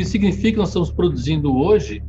Isso significa que nós estamos produzindo hoje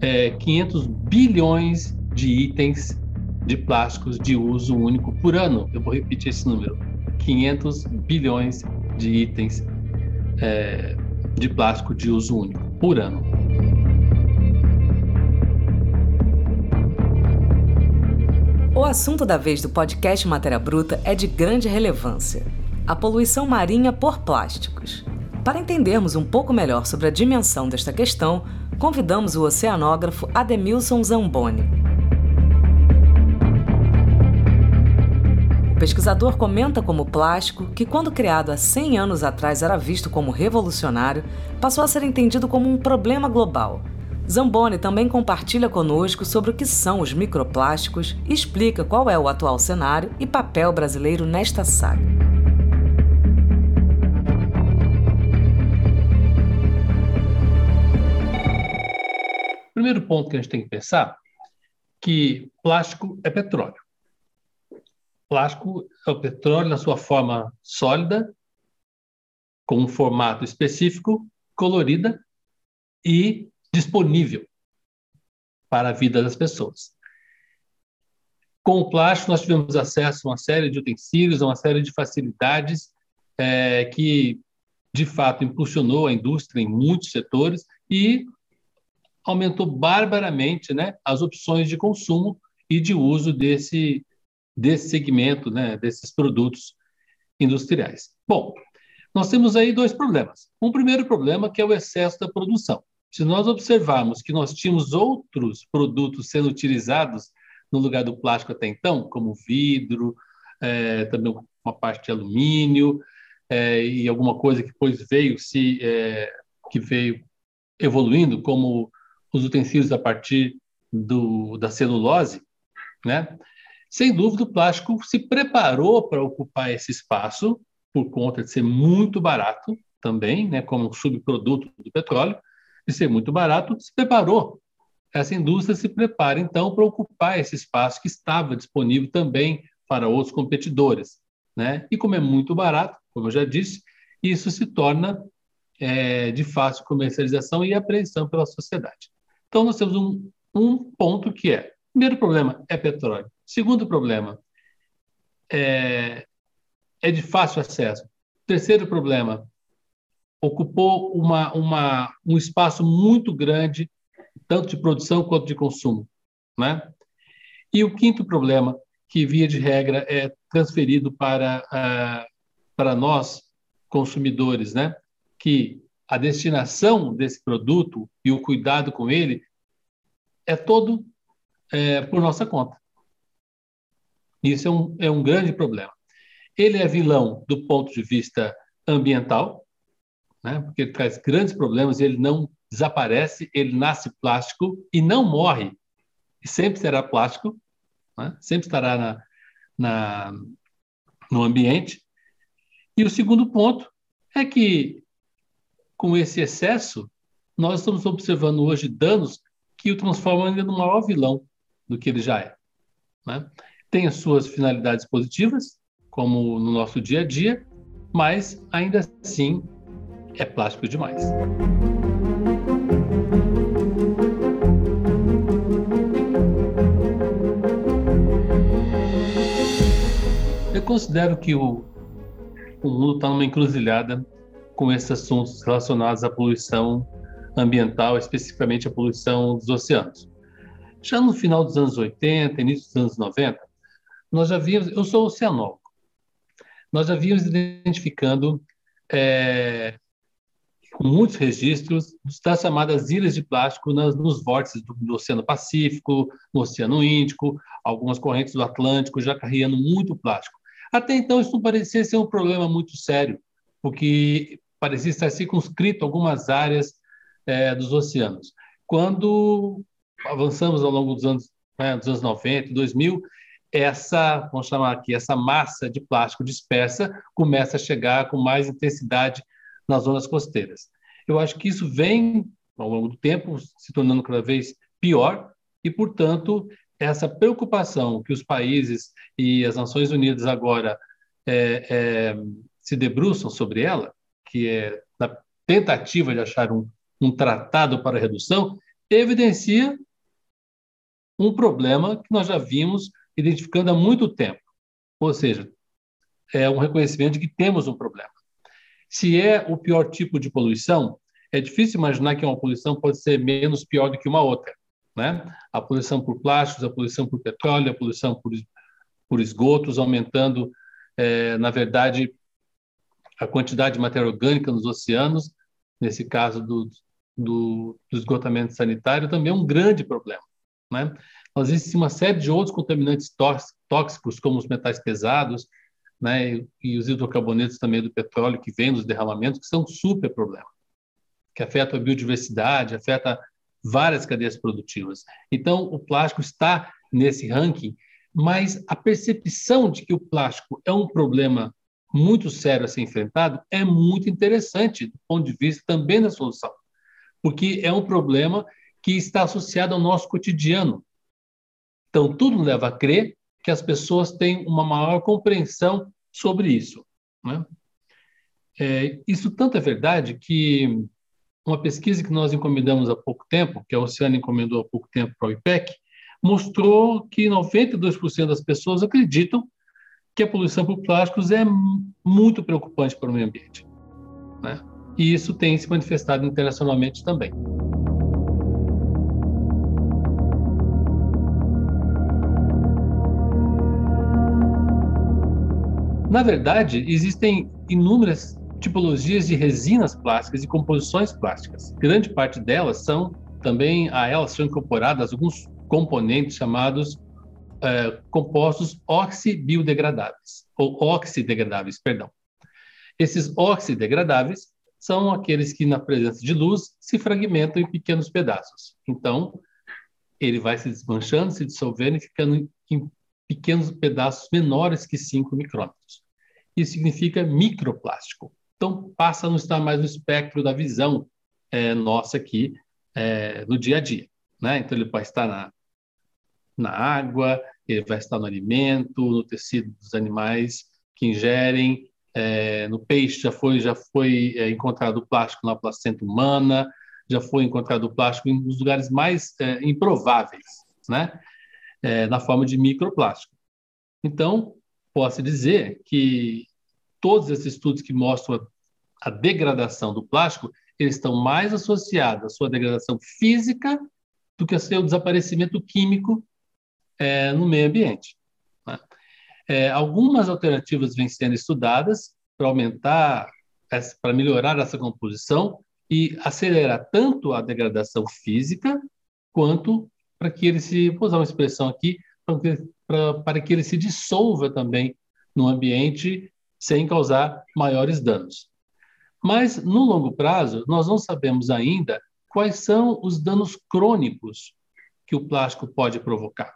é, 500 bilhões de itens de plásticos de uso único por ano. Eu vou repetir esse número: 500 bilhões de itens é, de plástico de uso único por ano. O assunto da vez do podcast Matéria Bruta é de grande relevância: a poluição marinha por plásticos. Para entendermos um pouco melhor sobre a dimensão desta questão, convidamos o oceanógrafo Ademilson Zamboni. O pesquisador comenta como o plástico, que quando criado há 100 anos atrás era visto como revolucionário, passou a ser entendido como um problema global Zamboni também compartilha conosco sobre o que são os microplásticos explica qual é o atual cenário e papel brasileiro nesta saga. Primeiro ponto que a gente tem que pensar que plástico é petróleo. Plástico é o petróleo na sua forma sólida, com um formato específico, colorida e disponível para a vida das pessoas. Com o plástico, nós tivemos acesso a uma série de utensílios, a uma série de facilidades é, que, de fato, impulsionou a indústria em muitos setores e aumentou barbaramente né, as opções de consumo e de uso desse, desse segmento, né, desses produtos industriais. Bom, nós temos aí dois problemas. Um primeiro problema que é o excesso da produção. Se nós observarmos que nós tínhamos outros produtos sendo utilizados no lugar do plástico até então, como vidro, é, também uma parte de alumínio é, e alguma coisa que depois veio se é, que veio evoluindo, como os utensílios a partir do, da celulose, né? Sem dúvida, o plástico se preparou para ocupar esse espaço por conta de ser muito barato também, né, como subproduto do petróleo, de ser muito barato, se preparou. Essa indústria se prepara, então, para ocupar esse espaço que estava disponível também para outros competidores. Né? E como é muito barato, como eu já disse, isso se torna é, de fácil comercialização e apreensão pela sociedade. Então, nós temos um, um ponto que é: primeiro problema é petróleo. Segundo problema é, é de fácil acesso. Terceiro problema ocupou uma, uma, um espaço muito grande, tanto de produção quanto de consumo. Né? E o quinto problema, que via de regra é transferido para, uh, para nós, consumidores, né? que a destinação desse produto e o cuidado com ele é todo é, por nossa conta. Isso é um, é um grande problema. Ele é vilão do ponto de vista ambiental, né? porque ele traz grandes problemas, ele não desaparece, ele nasce plástico e não morre, e sempre será plástico, né? sempre estará na, na, no ambiente. E o segundo ponto é que, com esse excesso, nós estamos observando hoje danos que o transformam ainda no maior vilão do que ele já é. Né? Tem as suas finalidades positivas, como no nosso dia a dia, mas ainda assim é plástico demais. Eu considero que o, o mundo está numa encruzilhada com esses assuntos relacionados à poluição ambiental, especificamente a poluição dos oceanos. Já no final dos anos 80, início dos anos 90, nós já víamos, eu sou oceanólogo, nós já víamos identificando é, muitos registros das chamadas ilhas de plástico nas, nos vórtices do, do, Oceano Pacífico, no Oceano Índico, algumas correntes do Atlântico já carregando muito plástico. Até então, isso não parecia ser um problema muito sério, porque parecia estar circunscrito algumas áreas é, dos oceanos. Quando avançamos ao longo dos anos, né, dos anos 90, 2000, essa, vamos chamar aqui, essa massa de plástico dispersa começa a chegar com mais intensidade nas zonas costeiras. Eu acho que isso vem, ao longo do tempo, se tornando cada vez pior e, portanto, essa preocupação que os países e as Nações Unidas agora é, é, se debruçam sobre ela, que é na tentativa de achar um, um tratado para redução, evidencia um problema que nós já vimos identificando há muito tempo. Ou seja, é um reconhecimento de que temos um problema. Se é o pior tipo de poluição, é difícil imaginar que uma poluição pode ser menos pior do que uma outra. Né? A poluição por plásticos, a poluição por petróleo, a poluição por, por esgotos, aumentando, é, na verdade, a quantidade de matéria orgânica nos oceanos, nesse caso do, do, do esgotamento sanitário, também é um grande problema. Né? Mas existe uma série de outros contaminantes tóxicos, como os metais pesados, né, e os hidrocarbonetos também do petróleo que vêm dos derramamentos, que são um super problema, que afeta a biodiversidade, afeta várias cadeias produtivas. Então, o plástico está nesse ranking, mas a percepção de que o plástico é um problema muito sério a ser enfrentado é muito interessante do ponto de vista também da solução, porque é um problema que está associado ao nosso cotidiano. Então, tudo leva a crer que as pessoas têm uma maior compreensão sobre isso. Né? É, isso tanto é verdade que uma pesquisa que nós encomendamos há pouco tempo, que a Oceana encomendou há pouco tempo para o IPEC, mostrou que 92% das pessoas acreditam que a poluição por plásticos é muito preocupante para o meio ambiente. Né? E isso tem se manifestado internacionalmente também. Na verdade, existem inúmeras tipologias de resinas plásticas e composições plásticas. Grande parte delas são também a elas são incorporadas alguns componentes chamados é, compostos oxibiodegradáveis, ou oxidegradáveis, perdão. Esses oxidegradáveis são aqueles que, na presença de luz, se fragmentam em pequenos pedaços. Então, ele vai se desmanchando, se dissolvendo e ficando em pequenos pedaços menores que 5 micrômetros. Isso significa microplástico. Então, passa a não estar mais no espectro da visão é, nossa aqui é, no dia a dia. Né? Então, ele pode estar na, na água, vai estar no alimento, no tecido dos animais que ingerem, é, no peixe já foi já foi é, encontrado plástico na placenta humana, já foi encontrado plástico em nos lugares mais é, improváveis, né? É, na forma de microplástico. Então, posso dizer que todos esses estudos que mostram a, a degradação do plástico, eles estão mais associados à sua degradação física do que ao seu desaparecimento químico é, no meio ambiente. Né? É, algumas alternativas vêm sendo estudadas para aumentar, para melhorar essa composição e acelerar tanto a degradação física quanto para que ele se, vou usar uma expressão aqui, para que, para, para que ele se dissolva também no ambiente sem causar maiores danos. Mas, no longo prazo, nós não sabemos ainda quais são os danos crônicos que o plástico pode provocar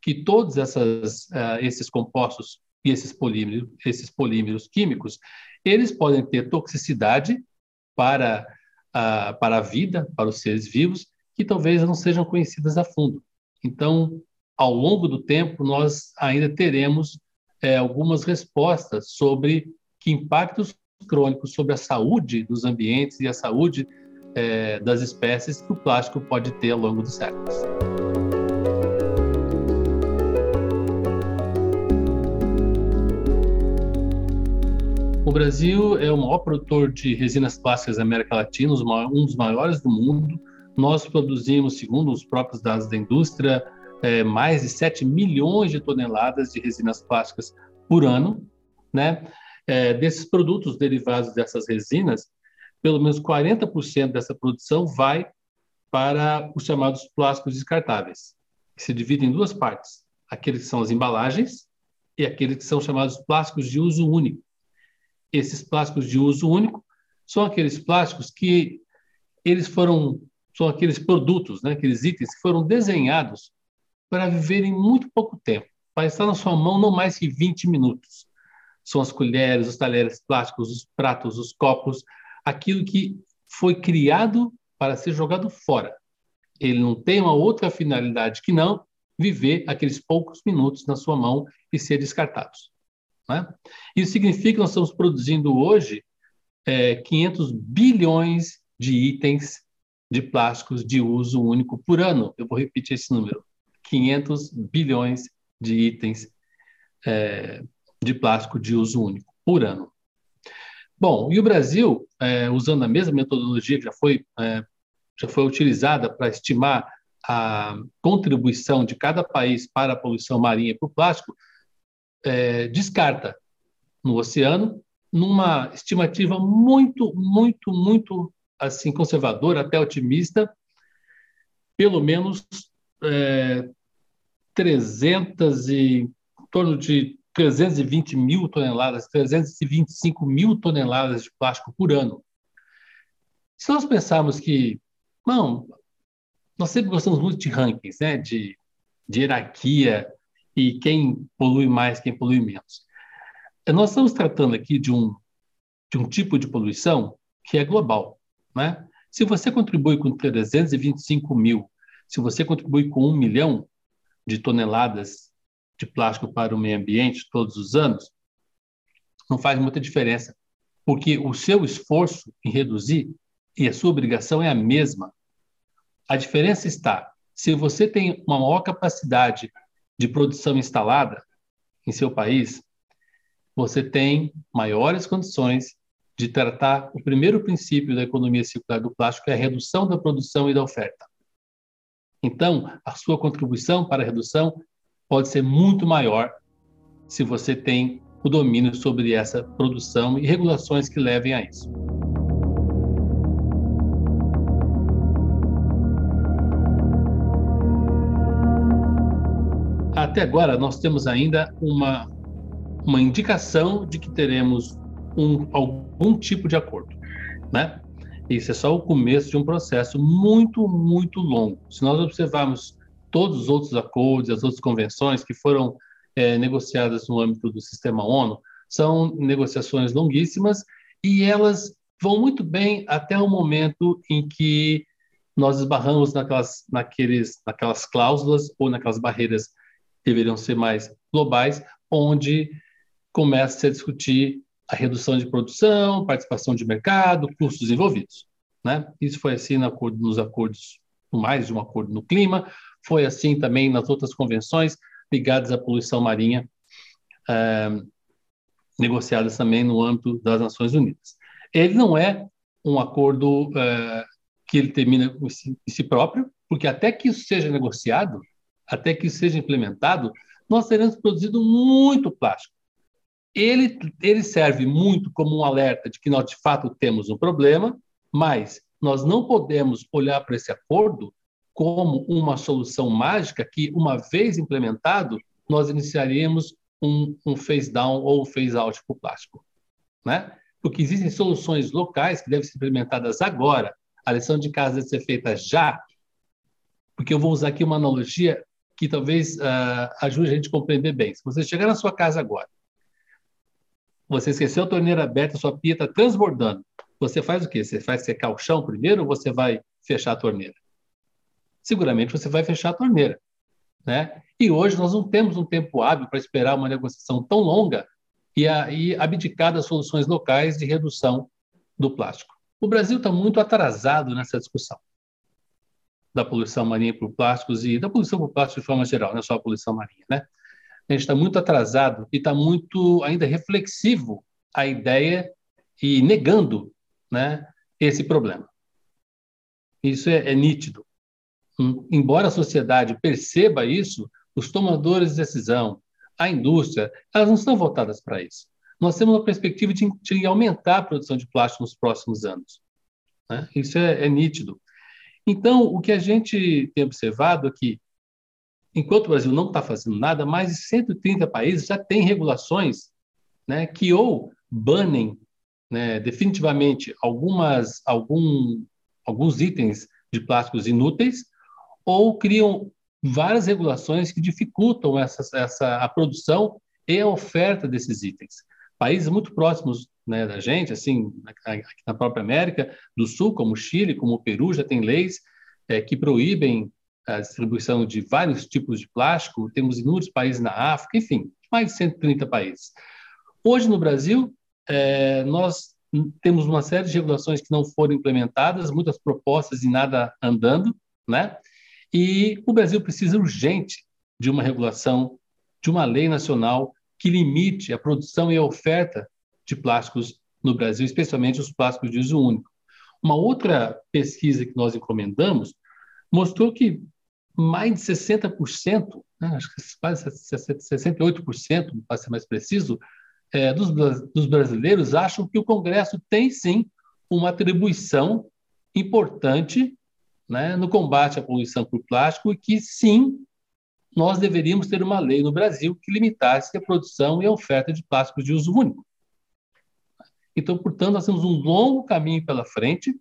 que todos essas, uh, esses compostos e esses polímeros, esses polímeros químicos, eles podem ter toxicidade para a, para a vida, para os seres vivos, que talvez não sejam conhecidas a fundo. Então, ao longo do tempo, nós ainda teremos é, algumas respostas sobre que impactos crônicos sobre a saúde dos ambientes e a saúde é, das espécies que o plástico pode ter ao longo dos séculos. O Brasil é o maior produtor de resinas plásticas da América Latina, um dos maiores do mundo. Nós produzimos, segundo os próprios dados da indústria, é, mais de 7 milhões de toneladas de resinas plásticas por ano. Né? É, desses produtos derivados dessas resinas, pelo menos 40% dessa produção vai para os chamados plásticos descartáveis, que se dividem em duas partes: aqueles que são as embalagens e aqueles que são chamados plásticos de uso único esses plásticos de uso único são aqueles plásticos que eles foram são aqueles produtos, né, aqueles itens que foram desenhados para viverem muito pouco tempo, para estar na sua mão não mais que 20 minutos. São as colheres, os talheres plásticos, os pratos, os copos, aquilo que foi criado para ser jogado fora. Ele não tem uma outra finalidade que não viver aqueles poucos minutos na sua mão e ser descartados. Né? Isso significa que nós estamos produzindo hoje é, 500 bilhões de itens de plásticos de uso único por ano. Eu vou repetir esse número: 500 bilhões de itens é, de plástico de uso único por ano. Bom, e o Brasil, é, usando a mesma metodologia que já foi, é, já foi utilizada para estimar a contribuição de cada país para a poluição marinha por plástico, é, descarta no oceano, numa estimativa muito, muito, muito assim conservadora, até otimista, pelo menos é, 300 e em torno de 320 mil toneladas, 325 mil toneladas de plástico por ano. Se nós pensarmos que, não, nós sempre gostamos muito de rankings, né, de, de hierarquia e quem polui mais, quem polui menos. Nós estamos tratando aqui de um, de um tipo de poluição que é global. Né? Se você contribui com 325 mil, se você contribui com um milhão de toneladas de plástico para o meio ambiente todos os anos, não faz muita diferença, porque o seu esforço em reduzir e a sua obrigação é a mesma. A diferença está se você tem uma maior capacidade de produção instalada em seu país, você tem maiores condições de tratar o primeiro princípio da economia circular do plástico, que é a redução da produção e da oferta. Então, a sua contribuição para a redução pode ser muito maior se você tem o domínio sobre essa produção e regulações que levem a isso. Até agora, nós temos ainda uma, uma indicação de que teremos um, algum tipo de acordo, né? Isso é só o começo de um processo muito, muito longo. Se nós observarmos todos os outros acordos, as outras convenções que foram é, negociadas no âmbito do sistema ONU, são negociações longuíssimas e elas vão muito bem até o momento em que nós esbarramos naquelas, naqueles, naquelas cláusulas ou naquelas barreiras deveriam ser mais globais, onde começa a discutir a redução de produção, participação de mercado, custos envolvidos. Né? Isso foi assim no acordo, nos acordos, mais de um acordo no clima, foi assim também nas outras convenções ligadas à poluição marinha, é, negociadas também no âmbito das Nações Unidas. Ele não é um acordo é, que ele termina em si próprio, porque até que isso seja negociado, até que seja implementado, nós teremos produzido muito plástico. Ele, ele serve muito como um alerta de que nós, de fato, temos um problema, mas nós não podemos olhar para esse acordo como uma solução mágica que, uma vez implementado, nós iniciaríamos um, um phase down ou um phase out para o plástico. Né? Porque existem soluções locais que devem ser implementadas agora. A lição de casa deve ser feita já, porque eu vou usar aqui uma analogia que talvez uh, ajude a gente a compreender bem. Se você chegar na sua casa agora, você esqueceu a torneira aberta, sua pia está transbordando, você faz o quê? Você vai secar o chão primeiro ou você vai fechar a torneira? seguramente você vai fechar a torneira. Né? E hoje nós não temos um tempo hábil para esperar uma negociação tão longa e, a, e abdicar das soluções locais de redução do plástico. O Brasil está muito atrasado nessa discussão da poluição marinha por plásticos e da poluição por plástico de forma geral, não é só a poluição marinha, né? A gente está muito atrasado e está muito ainda reflexivo a ideia e negando, né, esse problema. Isso é, é nítido embora a sociedade perceba isso, os tomadores de decisão, a indústria, elas não estão voltadas para isso. Nós temos uma perspectiva de, de, aumentar a produção de plástico nos próximos anos. Né? Isso é, é nítido. Então, o que a gente tem observado é que, enquanto o Brasil não está fazendo nada, mais de 130 países já têm regulações né, que ou banem né, definitivamente algumas, algum, alguns itens de plásticos inúteis, ou criam várias regulações que dificultam essa, essa, a produção e a oferta desses itens. Países muito próximos né, da gente, assim, aqui na própria América do Sul, como o Chile, como o Peru, já tem leis é, que proíbem a distribuição de vários tipos de plástico. Temos inúmeros países na África, enfim, mais de 130 países. Hoje, no Brasil, é, nós temos uma série de regulações que não foram implementadas, muitas propostas e nada andando, né? E o Brasil precisa urgente de uma regulação, de uma lei nacional que limite a produção e a oferta de plásticos no Brasil, especialmente os plásticos de uso único. Uma outra pesquisa que nós encomendamos mostrou que mais de 60%, né, acho que quase 68%, para ser mais preciso, é, dos, dos brasileiros acham que o Congresso tem sim uma atribuição importante né, no combate à poluição por plástico e que sim nós deveríamos ter uma lei no Brasil que limitasse a produção e a oferta de plásticos de uso único. Então, portanto, nós temos um longo caminho pela frente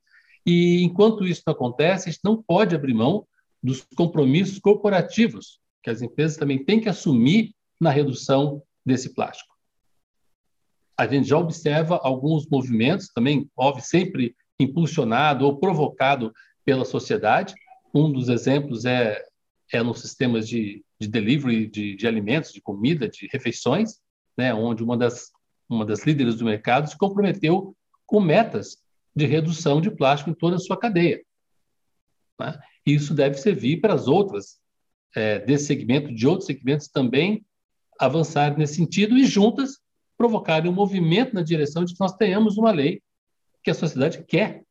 e enquanto isso não acontece, a gente não pode abrir mão dos compromissos corporativos que as empresas também têm que assumir na redução desse plástico a gente já observa alguns movimentos, também, óbvio, sempre impulsionado ou provocado pela sociedade. Um dos exemplos é, é nos sistemas de, de delivery de, de alimentos, de comida, de refeições, né, onde uma das, uma das líderes do mercado se comprometeu com metas de redução de plástico em toda a sua cadeia. Né? Isso deve servir para as outras é, desse segmento, de outros segmentos também avançarem nesse sentido e juntas provocarem um movimento na direção de que nós tenhamos uma lei que a sociedade quer.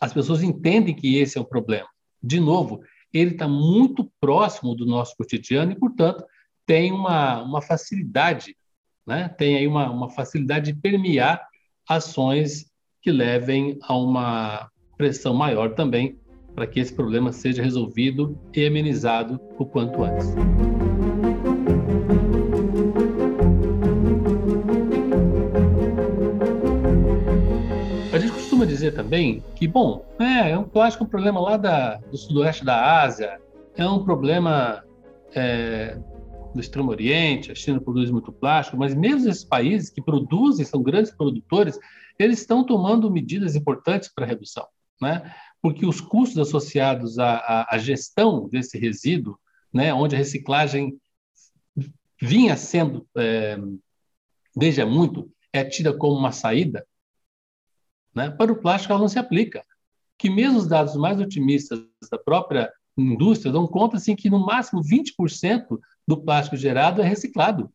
As pessoas entendem que esse é o problema. De novo, ele está muito próximo do nosso cotidiano e, portanto, tem uma, uma facilidade, né? tem aí uma, uma facilidade de permear ações que levem a uma pressão maior também para que esse problema seja resolvido e amenizado o quanto antes. costuma dizer também que, bom, é, eu acho que é um problema lá da, do sudoeste da Ásia, é um problema é, do Extremo Oriente, a China produz muito plástico, mas mesmo esses países que produzem, são grandes produtores, eles estão tomando medidas importantes para redução, né? Porque os custos associados à, à, à gestão desse resíduo, né, onde a reciclagem vinha sendo, é, desde muito, é tida como uma saída, né? Para o plástico, ela não se aplica. Que mesmo os dados mais otimistas da própria indústria dão conta assim, que no máximo 20% do plástico gerado é reciclado.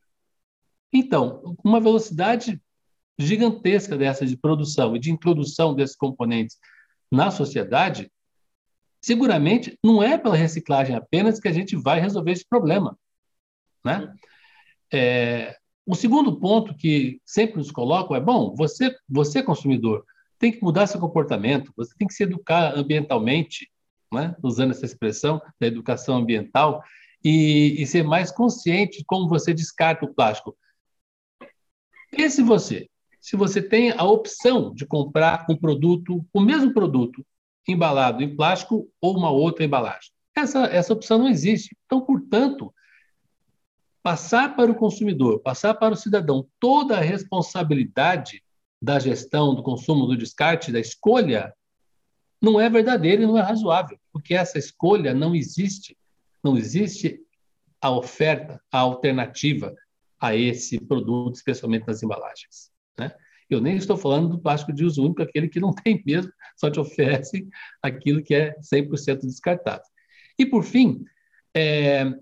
Então, uma velocidade gigantesca dessa de produção e de introdução desses componentes na sociedade, seguramente não é pela reciclagem apenas que a gente vai resolver esse problema. Né? É, o segundo ponto que sempre nos colocam é, bom, você, você consumidor, tem que mudar seu comportamento, você tem que se educar ambientalmente, né? usando essa expressão da educação ambiental, e, e ser mais consciente de como você descarta o plástico. Pense você, se você tem a opção de comprar um produto, o mesmo produto, embalado em plástico ou uma outra embalagem. Essa, essa opção não existe. Então, portanto, passar para o consumidor, passar para o cidadão toda a responsabilidade da gestão, do consumo, do descarte, da escolha, não é verdadeiro e não é razoável, porque essa escolha não existe. Não existe a oferta, a alternativa a esse produto, especialmente nas embalagens. Né? Eu nem estou falando do plástico de uso único, aquele que não tem mesmo, só te oferece aquilo que é 100% descartável. E, por fim, é,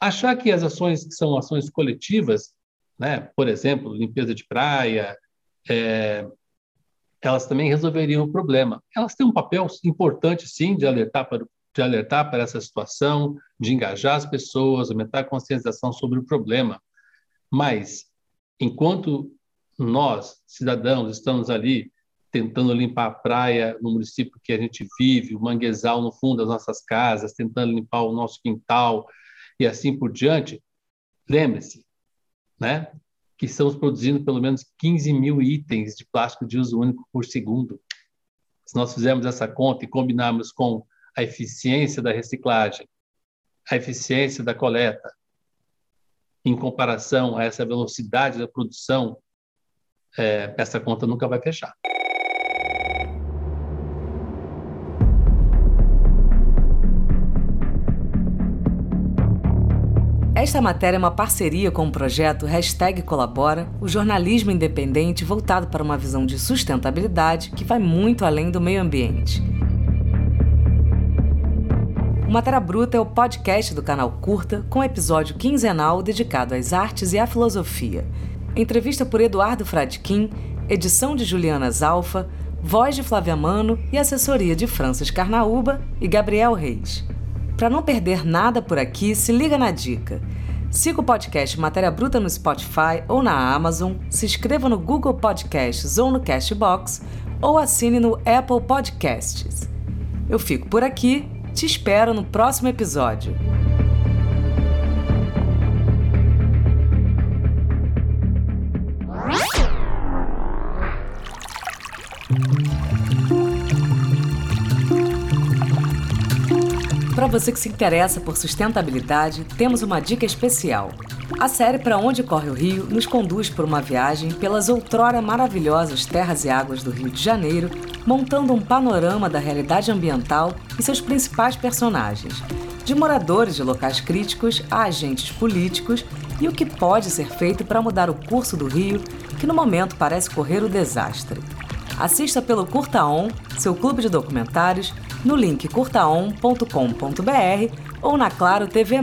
achar que as ações que são ações coletivas, né, por exemplo, limpeza de praia, é, elas também resolveriam o problema. Elas têm um papel importante, sim, de alertar para, de alertar para essa situação, de engajar as pessoas, aumentar a conscientização sobre o problema. Mas, enquanto nós, cidadãos, estamos ali tentando limpar a praia no município que a gente vive, o manguezal no fundo das nossas casas, tentando limpar o nosso quintal e assim por diante, lembre-se, né? que estamos produzindo pelo menos 15 mil itens de plástico de uso único por segundo. Se nós fizermos essa conta e combinarmos com a eficiência da reciclagem, a eficiência da coleta, em comparação a essa velocidade da produção, é, essa conta nunca vai fechar. Esta matéria é uma parceria com o projeto Hashtag Colabora, o jornalismo independente voltado para uma visão de sustentabilidade que vai muito além do meio ambiente. O Matéria Bruta é o podcast do canal Curta, com episódio quinzenal dedicado às artes e à filosofia. Entrevista por Eduardo Fradkin, edição de Juliana Zalfa, voz de Flávia Mano e assessoria de Francis Carnaúba e Gabriel Reis. Para não perder nada por aqui, se liga na dica. Siga o podcast Matéria Bruta no Spotify ou na Amazon, se inscreva no Google Podcasts ou no Castbox ou assine no Apple Podcasts. Eu fico por aqui te espero no próximo episódio. Para você que se interessa por sustentabilidade, temos uma dica especial. A série Para Onde Corre o Rio nos conduz por uma viagem pelas outrora maravilhosas terras e águas do Rio de Janeiro, montando um panorama da realidade ambiental e seus principais personagens, de moradores de locais críticos a agentes políticos e o que pode ser feito para mudar o curso do rio, que no momento parece correr o desastre. Assista pelo Curtaon, seu clube de documentários, no link curtaon.com.br ou na Claro TV+.